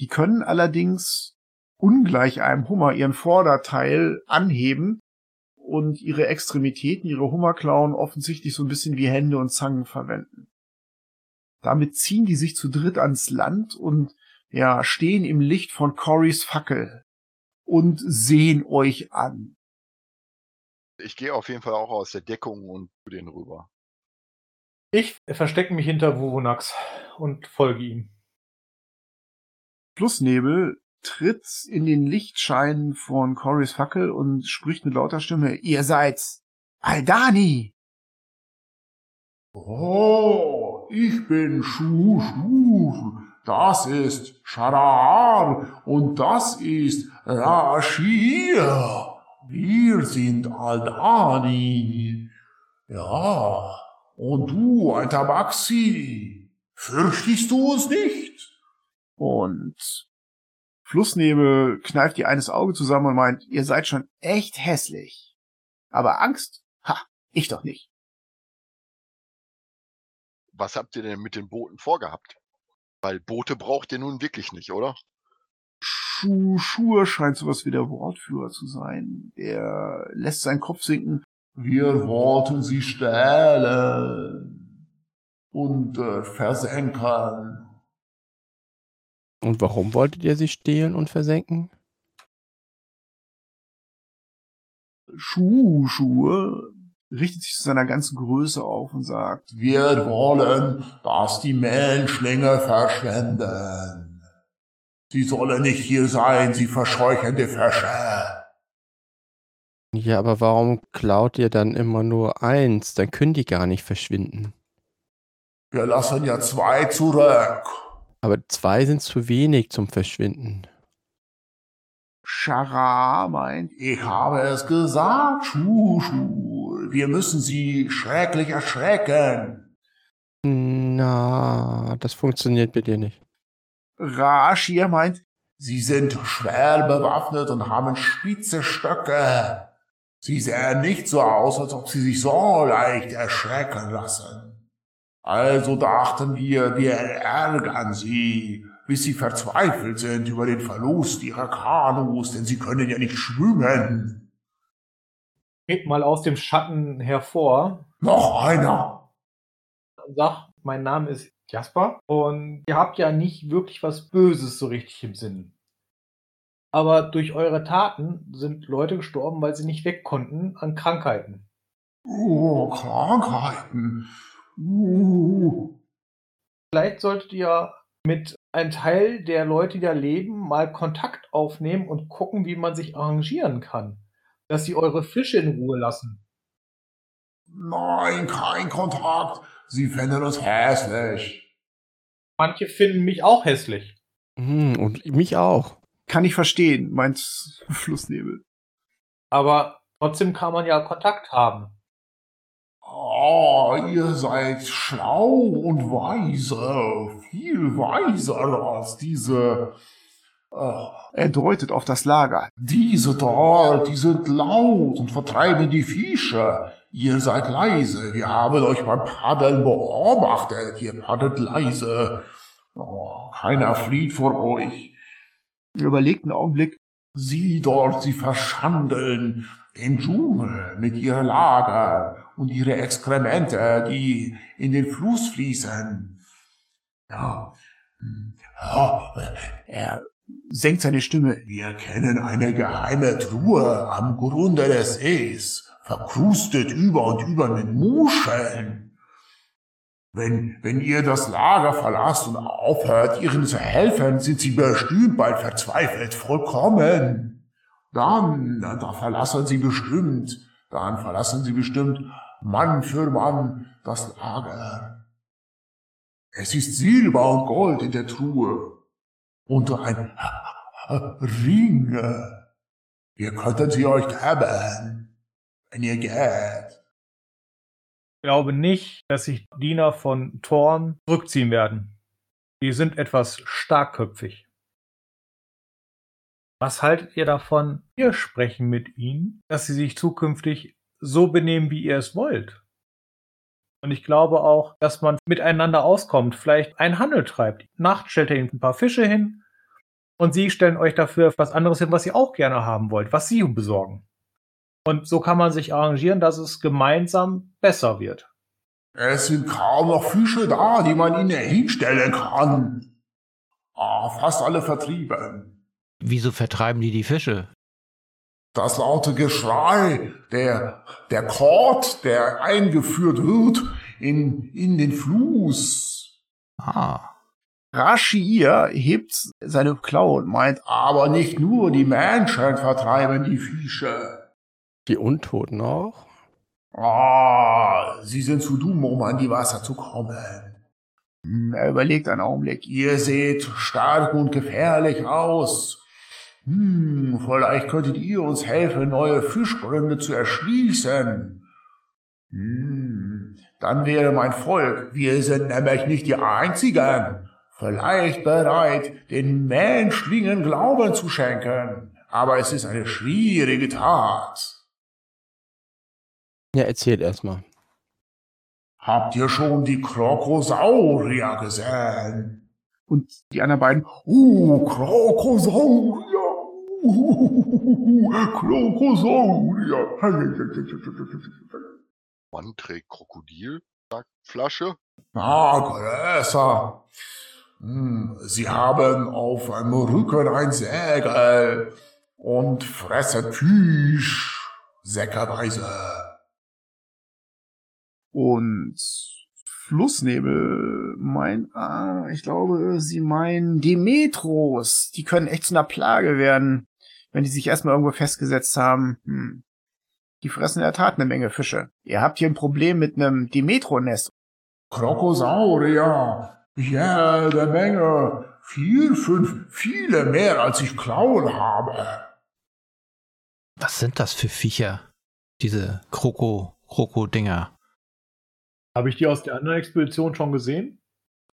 Die können allerdings ungleich einem Hummer ihren Vorderteil anheben und ihre Extremitäten, ihre Hummerklauen offensichtlich so ein bisschen wie Hände und Zangen verwenden. Damit ziehen die sich zu dritt ans Land und ja, stehen im Licht von Corys Fackel und sehen euch an. Ich gehe auf jeden Fall auch aus der Deckung und zu denen rüber. Ich verstecke mich hinter Wovonax und folge ihm. Flussnebel tritt in den Lichtschein von Corys Fackel und spricht mit lauter Stimme, ihr seid Aldani! Oh, ich bin Schuh, Schuh. Das ist Sharar und das ist Rashir. Wir sind Aldani. Ja, und du, ein Tabaxi, fürchtest du uns nicht? Und Flussnebel kneift ihr eines Auge zusammen und meint, ihr seid schon echt hässlich. Aber Angst? Ha, ich doch nicht. Was habt ihr denn mit den Booten vorgehabt? Weil Boote braucht ihr nun wirklich nicht, oder? Schuh, Schur scheint sowas wie der Wortführer zu sein. Der lässt seinen Kopf sinken. Wir wollten sie stehlen und äh, versenken. Und warum wolltet ihr sie stehlen und versenken? Schuh, Schuhe richtet sich zu seiner ganzen Größe auf und sagt, Wir wollen, dass die Menschlinge verschwenden. Sie sollen nicht hier sein, sie verscheuchende Fische. Ja, aber warum klaut ihr dann immer nur eins? Dann können die gar nicht verschwinden. Wir lassen ja zwei zurück. Aber zwei sind zu wenig zum Verschwinden. Schara meint, Ich habe es gesagt, Schuh, Schuh. Wir müssen sie schrecklich erschrecken. Na, das funktioniert mit dir nicht. Rashir meint, Sie sind schwer bewaffnet und haben spitze Stöcke. Sie sehen nicht so aus, als ob sie sich so leicht erschrecken lassen. Also dachten wir, wir ärgern sie. bis sie verzweifelt sind über den Verlust ihrer Kanus, denn sie können ja nicht schwimmen. Geht mal aus dem Schatten hervor Noch einer. sagt, mein Name ist Jasper und ihr habt ja nicht wirklich was Böses so richtig im Sinn. Aber durch eure Taten sind Leute gestorben, weil sie nicht weg konnten an Krankheiten. Oh, Krankheiten. Uh. Vielleicht solltet ihr mit einem Teil der Leute, die da leben, mal Kontakt aufnehmen und gucken, wie man sich arrangieren kann. Dass sie eure Fische in Ruhe lassen. Nein, kein Kontakt. Sie fänden uns hässlich. Manche finden mich auch hässlich. Hm, und mich auch. Kann ich verstehen, meint Flussnebel. Aber trotzdem kann man ja Kontakt haben. Ihr seid schlau und weise, viel weiser als diese, äh, Er deutet auf das Lager. diese dort, die sind laut und vertreiben die Fische. Ihr seid leise, wir haben euch beim Paddeln beobachtet, ihr paddelt leise. Oh, keiner flieht vor euch. Er überlegt einen Augenblick. Sie dort, sie verschandeln den Dschungel mit ihrer Lager und ihre Exkremente, die in den Fluss fließen. Ja, ja, Er senkt seine Stimme. wir kennen eine geheime Truhe am Grunde des Sees, verkrustet über und über mit Muscheln. Wenn, wenn ihr das Lager verlasst und aufhört, ihren zu helfen, sind sie bestimmt bald verzweifelt vollkommen. Dann, dann da verlassen sie bestimmt, dann verlassen sie bestimmt Mann für Mann das Lager. Es ist Silber und Gold in der Truhe und ein Ring. Wir könnten sie euch geben, wenn ihr geht. Ich glaube nicht, dass sich Diener von Thorn zurückziehen werden. Die sind etwas starkköpfig. Was haltet ihr davon? Wir sprechen mit ihnen, dass sie sich zukünftig so benehmen, wie ihr es wollt. Und ich glaube auch, dass man miteinander auskommt, vielleicht einen Handel treibt. Nacht stellt ihr ihnen ein paar Fische hin und sie stellen euch dafür was anderes hin, was ihr auch gerne haben wollt, was sie besorgen. Und so kann man sich arrangieren, dass es gemeinsam besser wird. Es sind kaum noch Fische da, die man ihnen hinstellen kann. Ah, fast alle vertrieben. Wieso vertreiben die die Fische? Das laute Geschrei, der, der Kord, der eingeführt wird in, in den Fluss. Ah, Rashir hebt seine Klaue und meint, Aber nicht nur die Menschen vertreiben die Fische. Die Untoten auch? Ah, sie sind zu dumm, um an die Wasser zu kommen. Hm, er überlegt einen Augenblick. Ihr seht stark und gefährlich aus. Hm, vielleicht könntet ihr uns helfen, neue Fischgründe zu erschließen. Hm, dann wäre mein Volk, wir sind nämlich nicht die Einzigen, vielleicht bereit, den Menschlingen Glauben zu schenken. Aber es ist eine schwierige Tat. Ja, erzählt erstmal. Habt ihr schon die Krokosaurier gesehen? Und die anderen beiden, Uh, Krokosaurier! Krokosaurier! Mann trägt Krokodil, sagt Flasche. Ah, größer. Sie haben auf einem Rücken ein Segel und fressen Fisch säckerweise. und Flussnebel meint, ah, ich glaube, sie meinen Demetros. Die können echt zu einer Plage werden, wenn die sich erstmal irgendwo festgesetzt haben. Hm. Die fressen in der Tat eine Menge Fische. Ihr habt hier ein Problem mit einem Demetro-Nest. Krokosaurier, jede Menge, vier, fünf, viele mehr als ich Klauen habe. was sind das für Viecher? Diese Kroko, Kroko-Dinger. Habe ich die aus der anderen Expedition schon gesehen?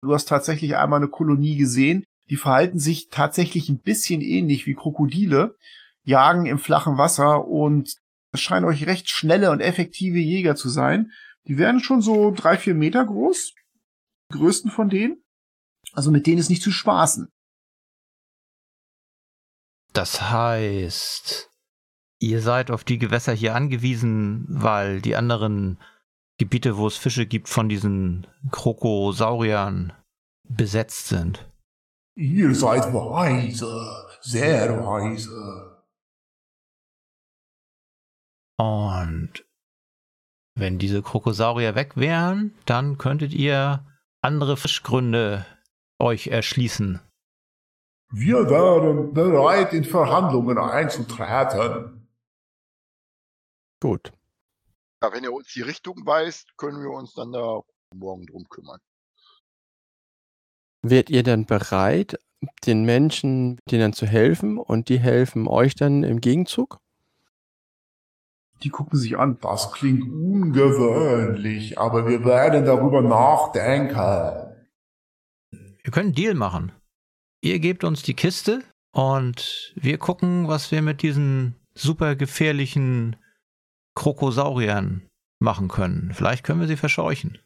Du hast tatsächlich einmal eine Kolonie gesehen. Die verhalten sich tatsächlich ein bisschen ähnlich wie Krokodile, jagen im flachen Wasser und es scheinen euch recht schnelle und effektive Jäger zu sein. Die werden schon so drei, vier Meter groß. Die größten von denen. Also mit denen ist nicht zu spaßen. Das heißt, ihr seid auf die Gewässer hier angewiesen, weil die anderen Gebiete, wo es Fische gibt, von diesen Krokosauriern besetzt sind. Ihr seid weise, sehr weise. Und wenn diese Krokosaurier weg wären, dann könntet ihr andere Fischgründe euch erschließen. Wir wären bereit, in Verhandlungen einzutreten. Gut. Ja, wenn ihr uns die Richtung weist, können wir uns dann da morgen drum kümmern. Wärt ihr dann bereit, den Menschen denen zu helfen und die helfen euch dann im Gegenzug? Die gucken sich an. Das klingt ungewöhnlich, aber wir werden darüber nachdenken. Wir können einen Deal machen. Ihr gebt uns die Kiste und wir gucken, was wir mit diesen super gefährlichen Krokosauriern machen können. Vielleicht können wir sie verscheuchen.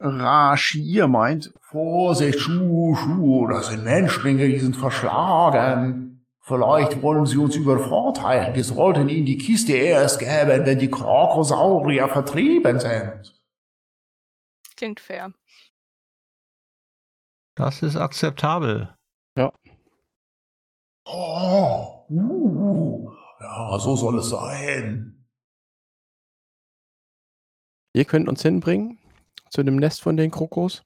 Rashir meint, Vorsicht, Schuh, Schuh, das sind Menschlinge, die sind verschlagen. Vielleicht wollen sie uns übervorteilen. Wir sollten ihnen die Kiste erst geben, wenn die Krokosaurier vertrieben sind. Klingt fair. Das ist akzeptabel. Oh, uh, ja, so soll es sein. Ihr könnt uns hinbringen zu dem Nest von den Krokos.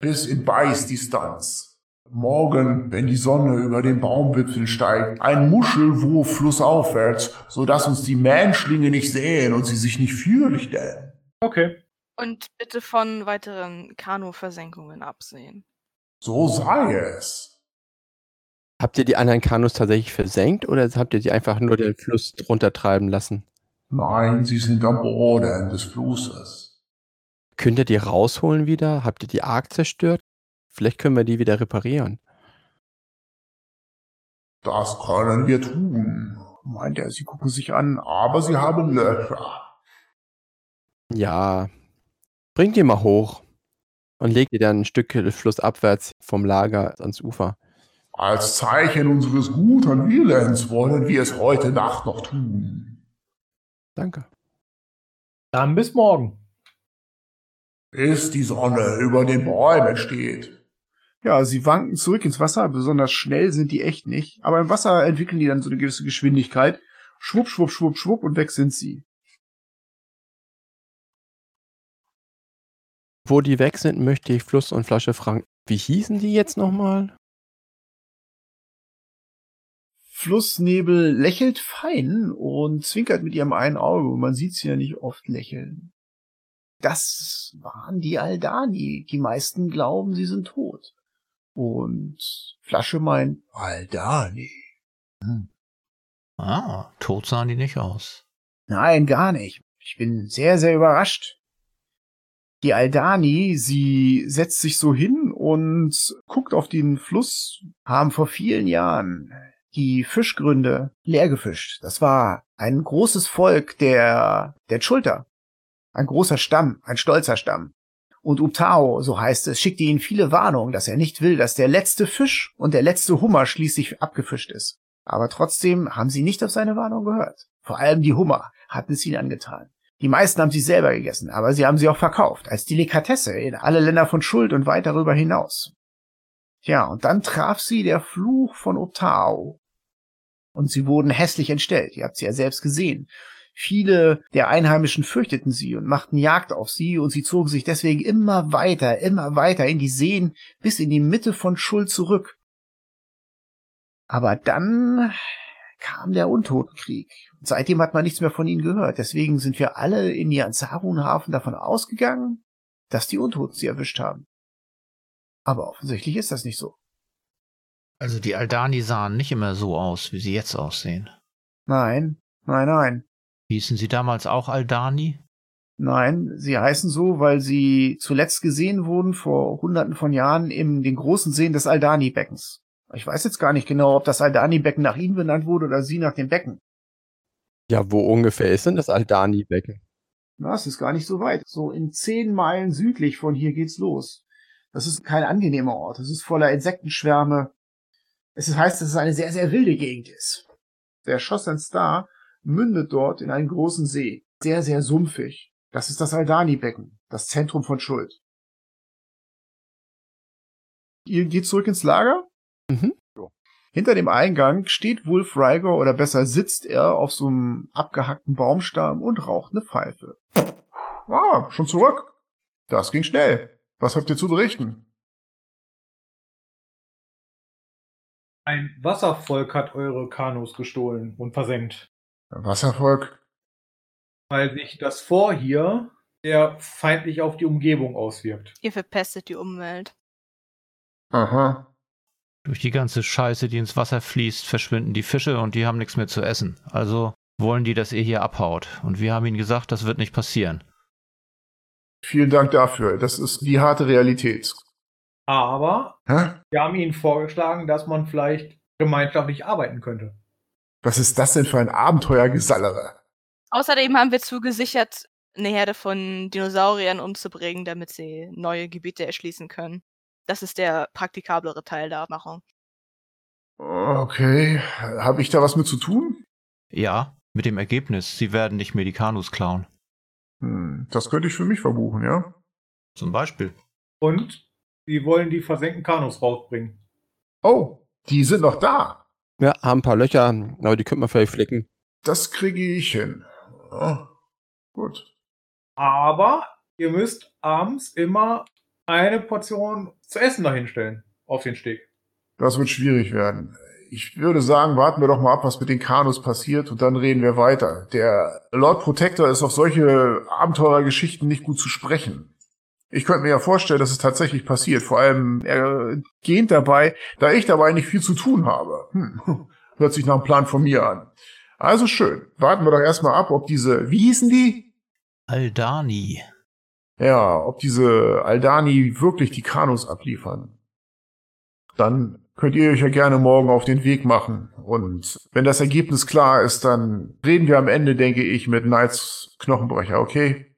Bis in Beißdistanz. Morgen, wenn die Sonne über den Baumwipfeln steigt, ein Muschelwurf flussaufwärts, sodass uns die Menschlinge nicht sehen und sie sich nicht fürchten. Okay. Und bitte von weiteren Kanuversenkungen absehen. So sei es. Habt ihr die anderen Kanus tatsächlich versenkt oder habt ihr die einfach nur den Fluss drunter treiben lassen? Nein, sie sind am Boden des Flusses. Könnt ihr die rausholen wieder? Habt ihr die arg zerstört? Vielleicht können wir die wieder reparieren. Das können wir tun, meint er, sie gucken sich an. aber sie haben Löcher. Ja. Bringt die mal hoch und legt ihr dann ein Stück flussabwärts vom Lager ans Ufer. Als Zeichen unseres guten Willens wollen wir es heute Nacht noch tun. Danke. Dann bis morgen. Bis die Sonne über den Bäumen steht. Ja, sie wanken zurück ins Wasser. Besonders schnell sind die echt nicht. Aber im Wasser entwickeln die dann so eine gewisse Geschwindigkeit. Schwupp, schwupp, schwupp, schwupp und weg sind sie. Wo die weg sind, möchte ich Fluss und Flasche fragen. Wie hießen die jetzt nochmal? Flussnebel lächelt fein und zwinkert mit ihrem einen Auge. Man sieht sie ja nicht oft lächeln. Das waren die Aldani. Die meisten glauben, sie sind tot. Und Flasche meint, Aldani. Ah, tot sahen die nicht aus. Nein, gar nicht. Ich bin sehr, sehr überrascht. Die Aldani, sie setzt sich so hin und guckt auf den Fluss, haben vor vielen Jahren die Fischgründe leer gefischt. Das war ein großes Volk der, der Schulter. Ein großer Stamm, ein stolzer Stamm. Und Utao, so heißt es, schickte ihnen viele Warnungen, dass er nicht will, dass der letzte Fisch und der letzte Hummer schließlich abgefischt ist. Aber trotzdem haben sie nicht auf seine Warnung gehört. Vor allem die Hummer hatten es ihnen angetan. Die meisten haben sie selber gegessen, aber sie haben sie auch verkauft, als Delikatesse in alle Länder von Schuld und weit darüber hinaus. Tja, und dann traf sie der Fluch von Otao. Und sie wurden hässlich entstellt, ihr habt sie ja selbst gesehen. Viele der Einheimischen fürchteten sie und machten Jagd auf sie, und sie zogen sich deswegen immer weiter, immer weiter in die Seen bis in die Mitte von Schuld zurück. Aber dann kam der Untotenkrieg. Und seitdem hat man nichts mehr von ihnen gehört. Deswegen sind wir alle in Nianzarun-Hafen davon ausgegangen, dass die Untoten sie erwischt haben. Aber offensichtlich ist das nicht so. Also die Aldani sahen nicht immer so aus, wie sie jetzt aussehen. Nein, nein, nein. Hießen sie damals auch Aldani? Nein, sie heißen so, weil sie zuletzt gesehen wurden vor hunderten von Jahren in den großen Seen des Aldani-Beckens. Ich weiß jetzt gar nicht genau, ob das Aldani-Becken nach ihnen benannt wurde oder sie nach dem Becken. Ja, wo ungefähr ist denn das Aldani-Becken? Na, es ist gar nicht so weit. So in zehn Meilen südlich von hier geht's los. Das ist kein angenehmer Ort. Es ist voller Insektenschwärme. Es heißt, dass es eine sehr, sehr wilde Gegend ist. Der Schossen Star mündet dort in einen großen See. Sehr, sehr sumpfig. Das ist das Aldani-Becken, das Zentrum von Schuld. Ihr geht zurück ins Lager? Mhm. Hinter dem Eingang steht Wolf Rigor, oder besser sitzt er auf so einem abgehackten Baumstamm und raucht eine Pfeife. Ah, schon zurück? Das ging schnell. Was habt ihr zu berichten? Ein Wasservolk hat eure Kanus gestohlen und versenkt. Wasservolk? Weil sich das Vor hier sehr feindlich auf die Umgebung auswirkt. Ihr verpestet die Umwelt. Aha. Durch die ganze Scheiße, die ins Wasser fließt, verschwinden die Fische und die haben nichts mehr zu essen. Also wollen die, dass ihr hier abhaut. Und wir haben ihnen gesagt, das wird nicht passieren. Vielen Dank dafür. Das ist die harte Realität. Aber Hä? wir haben ihnen vorgeschlagen, dass man vielleicht gemeinschaftlich arbeiten könnte. Was ist das denn für ein Abenteuergesallere? Außerdem haben wir zugesichert, eine Herde von Dinosauriern umzubringen, damit sie neue Gebiete erschließen können. Das ist der praktikablere Teil der Abmachung. Okay. Habe ich da was mit zu tun? Ja, mit dem Ergebnis, sie werden nicht mehr die Kanus klauen. Hm, das könnte ich für mich verbuchen, ja? Zum Beispiel. Und sie wollen die versenkten Kanus rausbringen. Oh, die sind noch da. Ja, haben ein paar Löcher, aber die könnte man vielleicht flicken. Das kriege ich hin. Ja, gut. Aber ihr müsst abends immer eine Portion zu essen dahinstellen auf den Steg. Das wird schwierig werden. Ich würde sagen, warten wir doch mal ab, was mit den Kanus passiert und dann reden wir weiter. Der Lord Protector ist auf solche Abenteurergeschichten nicht gut zu sprechen. Ich könnte mir ja vorstellen, dass es tatsächlich passiert. Vor allem, er gähnt dabei, da ich dabei nicht viel zu tun habe. Hm. Hört sich nach einem Plan von mir an. Also schön. Warten wir doch erstmal ab, ob diese, wie hießen die? Aldani. Ja, ob diese Aldani wirklich die Kanus abliefern. Dann könnt ihr euch ja gerne morgen auf den Weg machen. Und wenn das Ergebnis klar ist, dann reden wir am Ende, denke ich, mit Knights Knochenbrecher, okay?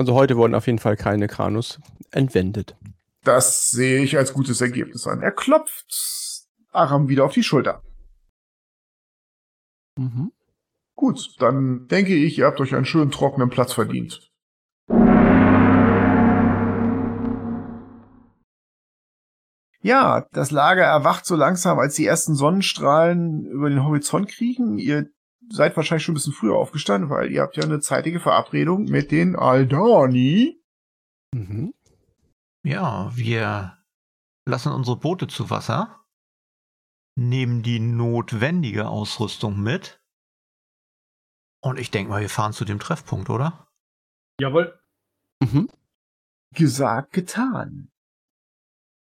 Also heute wurden auf jeden Fall keine Kranus entwendet. Das sehe ich als gutes Ergebnis an. Er klopft Aram wieder auf die Schulter. Mhm. Gut, dann denke ich, ihr habt euch einen schönen trockenen Platz verdient. Ja, das Lager erwacht so langsam, als die ersten Sonnenstrahlen über den Horizont kriechen. Ihr seid wahrscheinlich schon ein bisschen früher aufgestanden, weil ihr habt ja eine zeitige Verabredung mit den Aldani. Mhm. Ja, wir lassen unsere Boote zu Wasser, nehmen die notwendige Ausrüstung mit. Und ich denke mal, wir fahren zu dem Treffpunkt, oder? Jawohl. Mhm. Gesagt, getan.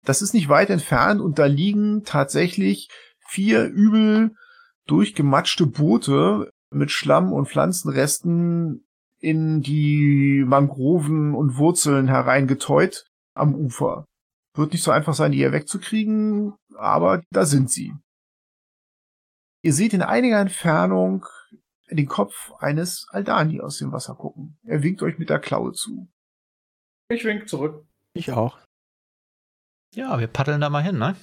Das ist nicht weit entfernt und da liegen tatsächlich vier übel durchgematschte Boote mit Schlamm und Pflanzenresten in die Mangroven und Wurzeln hereingetäut am Ufer. Wird nicht so einfach sein, die hier wegzukriegen, aber da sind sie. Ihr seht in einiger Entfernung den Kopf eines Aldani aus dem Wasser gucken. Er winkt euch mit der Klaue zu. Ich wink zurück. Ich auch. Ja, wir paddeln da mal hin, ne?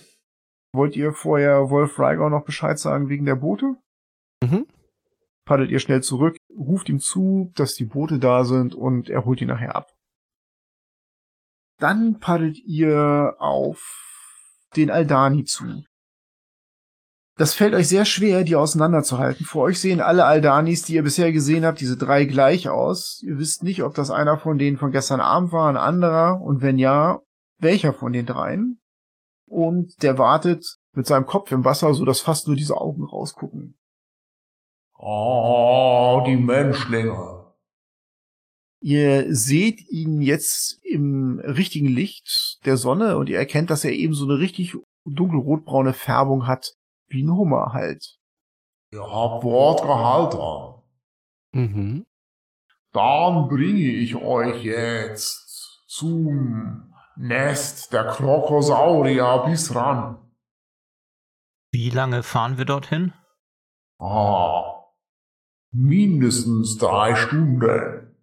Wollt ihr vorher Wolf Rigor noch Bescheid sagen wegen der Boote? Mhm. Paddelt ihr schnell zurück, ruft ihm zu, dass die Boote da sind und er holt die nachher ab. Dann paddelt ihr auf den Aldani zu. Das fällt euch sehr schwer, die auseinanderzuhalten. Vor euch sehen alle Aldanis, die ihr bisher gesehen habt, diese drei gleich aus. Ihr wisst nicht, ob das einer von denen von gestern Abend war, ein anderer, und wenn ja, welcher von den dreien. Und der wartet mit seinem Kopf im Wasser, so dass fast nur diese Augen rausgucken. Oh, die Menschlinge. Ihr seht ihn jetzt im richtigen Licht der Sonne und ihr erkennt, dass er eben so eine richtig dunkelrotbraune Färbung hat, wie ein Hummer halt. Ihr habt Wort gehalten. Mhm. Dann bringe ich euch jetzt zum Nest der Krokosaurier bis ran. Wie lange fahren wir dorthin? Ah, mindestens drei Stunden.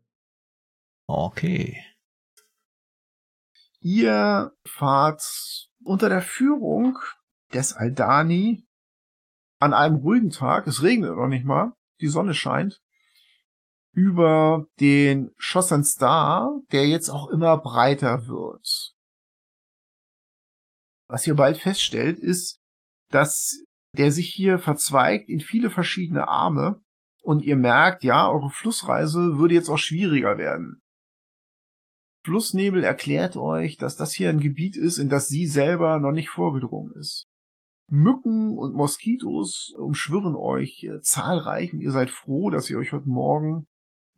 Okay. Ihr fahrt Unter der Führung des Aldani an einem ruhigen Tag, es regnet noch nicht mal, die Sonne scheint, über den Schossen Star, der jetzt auch immer breiter wird. Was ihr bald feststellt, ist, dass der sich hier verzweigt in viele verschiedene Arme und ihr merkt, ja, eure Flussreise würde jetzt auch schwieriger werden. Flussnebel erklärt euch, dass das hier ein Gebiet ist, in das sie selber noch nicht vorgedrungen ist. Mücken und Moskitos umschwirren euch zahlreich und ihr seid froh, dass ihr euch heute Morgen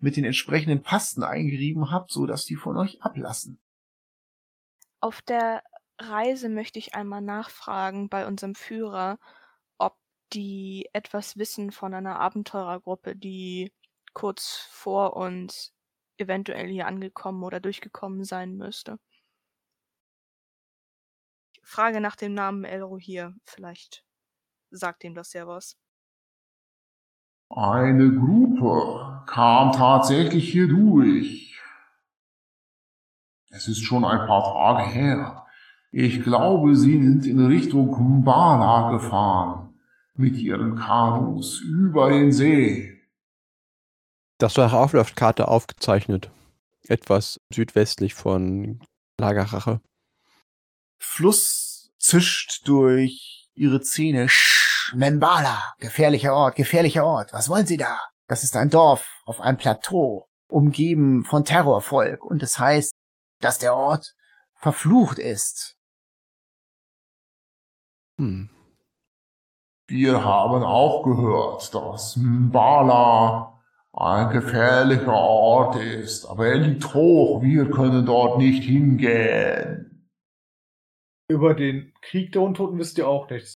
mit den entsprechenden Pasten eingerieben habt, so dass die von euch ablassen. Auf der Reise möchte ich einmal nachfragen bei unserem Führer, ob die etwas wissen von einer Abenteurergruppe, die kurz vor uns eventuell hier angekommen oder durchgekommen sein müsste. Ich frage nach dem Namen Elro hier. Vielleicht sagt ihm das ja was. Eine Gruppe kam tatsächlich hier durch. Es ist schon ein paar Tage her. Ich glaube, sie sind in Richtung Kumbala gefahren. Mit ihren Kanus über den See. Das war auf der Karte aufgezeichnet. Etwas südwestlich von Lagerrache. Fluss zischt durch ihre Zähne. Sch, Menbala, gefährlicher Ort, gefährlicher Ort. Was wollen Sie da? Das ist ein Dorf auf einem Plateau, umgeben von Terrorvolk. Und es heißt, dass der Ort verflucht ist. Hm. Wir haben auch gehört, dass Mbala ein gefährlicher Ort ist, aber er liegt hoch, wir können dort nicht hingehen. Über den Krieg der Untoten wisst ihr auch nichts.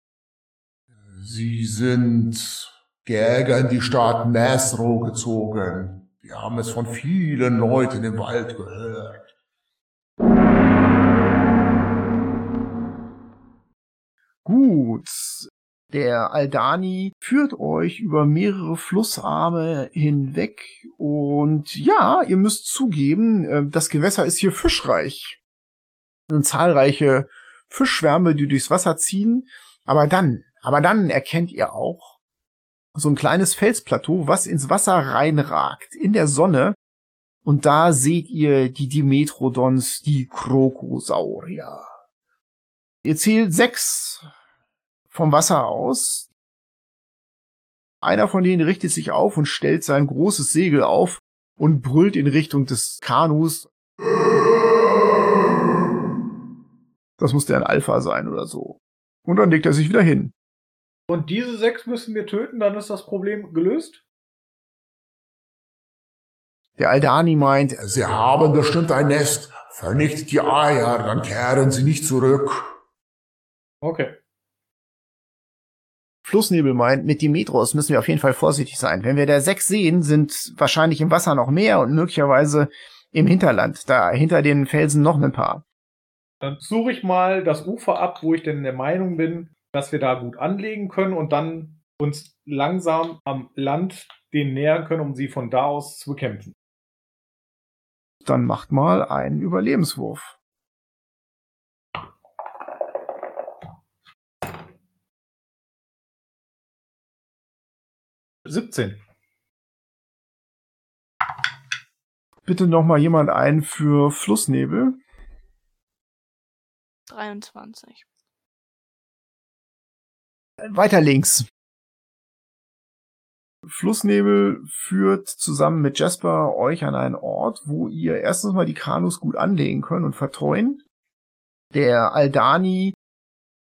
Sie sind gegen die Stadt Mesro gezogen. Wir haben es von vielen Leuten im Wald gehört. Gut. Der Aldani führt euch über mehrere Flussarme hinweg und ja, ihr müsst zugeben, äh, das Gewässer ist hier fischreich. Es sind zahlreiche Fischschwärme, die durchs Wasser ziehen, aber dann, aber dann erkennt ihr auch so ein kleines Felsplateau, was ins Wasser reinragt, in der Sonne, und da seht ihr die Dimetrodons, die Krokosaurier. Ihr zählt sechs vom Wasser aus. Einer von denen richtet sich auf und stellt sein großes Segel auf und brüllt in Richtung des Kanus. Das muss der ein Alpha sein oder so. Und dann legt er sich wieder hin. Und diese sechs müssen wir töten, dann ist das Problem gelöst? Der Aldani meint, Sie haben bestimmt ein Nest. Vernichtet die Eier, dann kehren sie nicht zurück. Okay. Flussnebel meint, mit Dimetros müssen wir auf jeden Fall vorsichtig sein. Wenn wir da sechs sehen, sind wahrscheinlich im Wasser noch mehr und möglicherweise im Hinterland, da hinter den Felsen noch ein paar. Dann suche ich mal das Ufer ab, wo ich denn der Meinung bin, dass wir da gut anlegen können und dann uns langsam am Land denen nähern können, um sie von da aus zu bekämpfen. Dann macht mal einen Überlebenswurf. 17. Bitte noch mal jemand ein für Flussnebel. 23. Weiter links. Flussnebel führt zusammen mit Jasper euch an einen Ort, wo ihr erstens mal die Kanus gut anlegen könnt und vertreuen. Der Aldani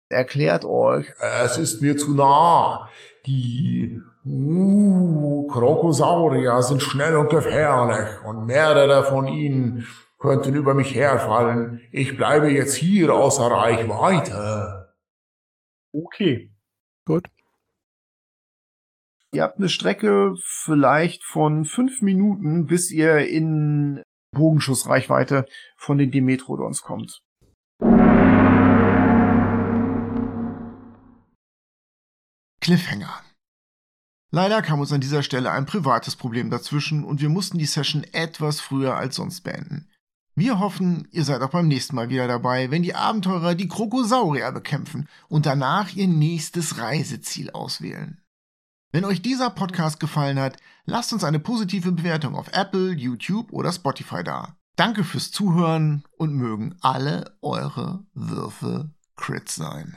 erklärt euch, Es ist mir zu nah. Die uh, Krokosaurier sind schnell und gefährlich und mehrere von ihnen könnten über mich herfallen. Ich bleibe jetzt hier außer Reichweite. Okay. Gut. ihr habt eine Strecke vielleicht von fünf Minuten, bis ihr in Bogenschussreichweite von den Dimetrodons kommt. Cliffhanger. Leider kam uns an dieser Stelle ein privates Problem dazwischen und wir mussten die Session etwas früher als sonst beenden. Wir hoffen, ihr seid auch beim nächsten Mal wieder dabei, wenn die Abenteurer die Krokosaurier bekämpfen und danach ihr nächstes Reiseziel auswählen. Wenn euch dieser Podcast gefallen hat, lasst uns eine positive Bewertung auf Apple, YouTube oder Spotify da. Danke fürs Zuhören und mögen alle eure Würfe Crit sein.